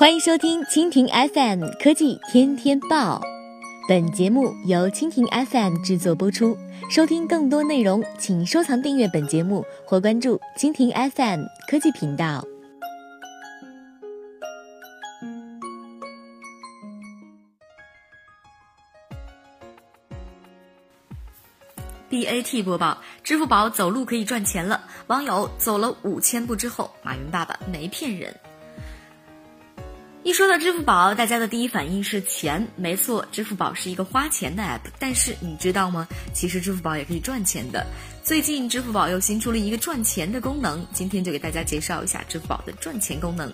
欢迎收听蜻蜓 FM 科技天天报，本节目由蜻蜓 FM 制作播出。收听更多内容，请收藏订阅本节目或关注蜻蜓 FM 科技频道。BAT 播报：支付宝走路可以赚钱了。网友走了五千步之后，马云爸爸没骗人。一说到支付宝，大家的第一反应是钱。没错，支付宝是一个花钱的 app。但是你知道吗？其实支付宝也可以赚钱的。最近支付宝又新出了一个赚钱的功能，今天就给大家介绍一下支付宝的赚钱功能。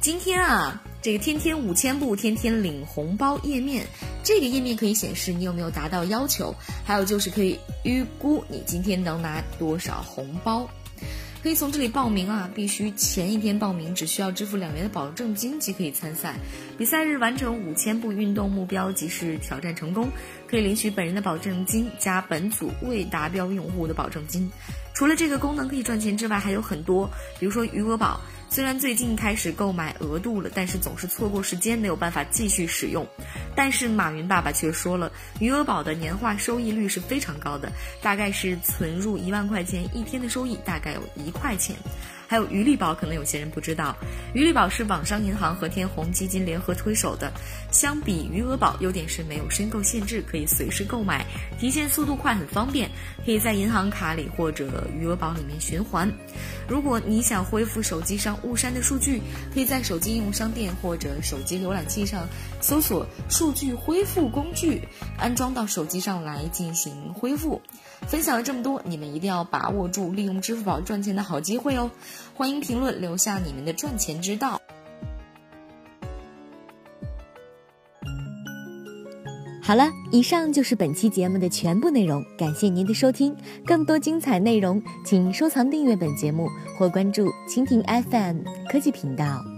今天啊，这个天天五千步，天天领红包页面，这个页面可以显示你有没有达到要求，还有就是可以预估你今天能拿多少红包。可以从这里报名啊，必须前一天报名，只需要支付两元的保证金即可以参赛。比赛日完成五千步运动目标即是挑战成功，可以领取本人的保证金加本组未达标用户的保证金。除了这个功能可以赚钱之外，还有很多，比如说余额宝。虽然最近开始购买额度了，但是总是错过时间，没有办法继续使用。但是马云爸爸却说了，余额宝的年化收益率是非常高的，大概是存入一万块钱，一天的收益大概有一块钱。还有余利宝，可能有些人不知道，余利宝是网商银行和天弘基金联合推手的。相比余额宝，优点是没有申购限制，可以随时购买，提现速度快，很方便，可以在银行卡里或者余额宝里面循环。如果你想恢复手机上误删的数据，可以在手机应用商店或者手机浏览器上搜索“数据恢复工具”，安装到手机上来进行恢复。分享了这么多，你们一定要把握住利用支付宝赚钱的好机会哦！欢迎评论留下你们的赚钱之道。好了，以上就是本期节目的全部内容，感谢您的收听。更多精彩内容，请收藏订阅本节目或关注蜻蜓 FM 科技频道。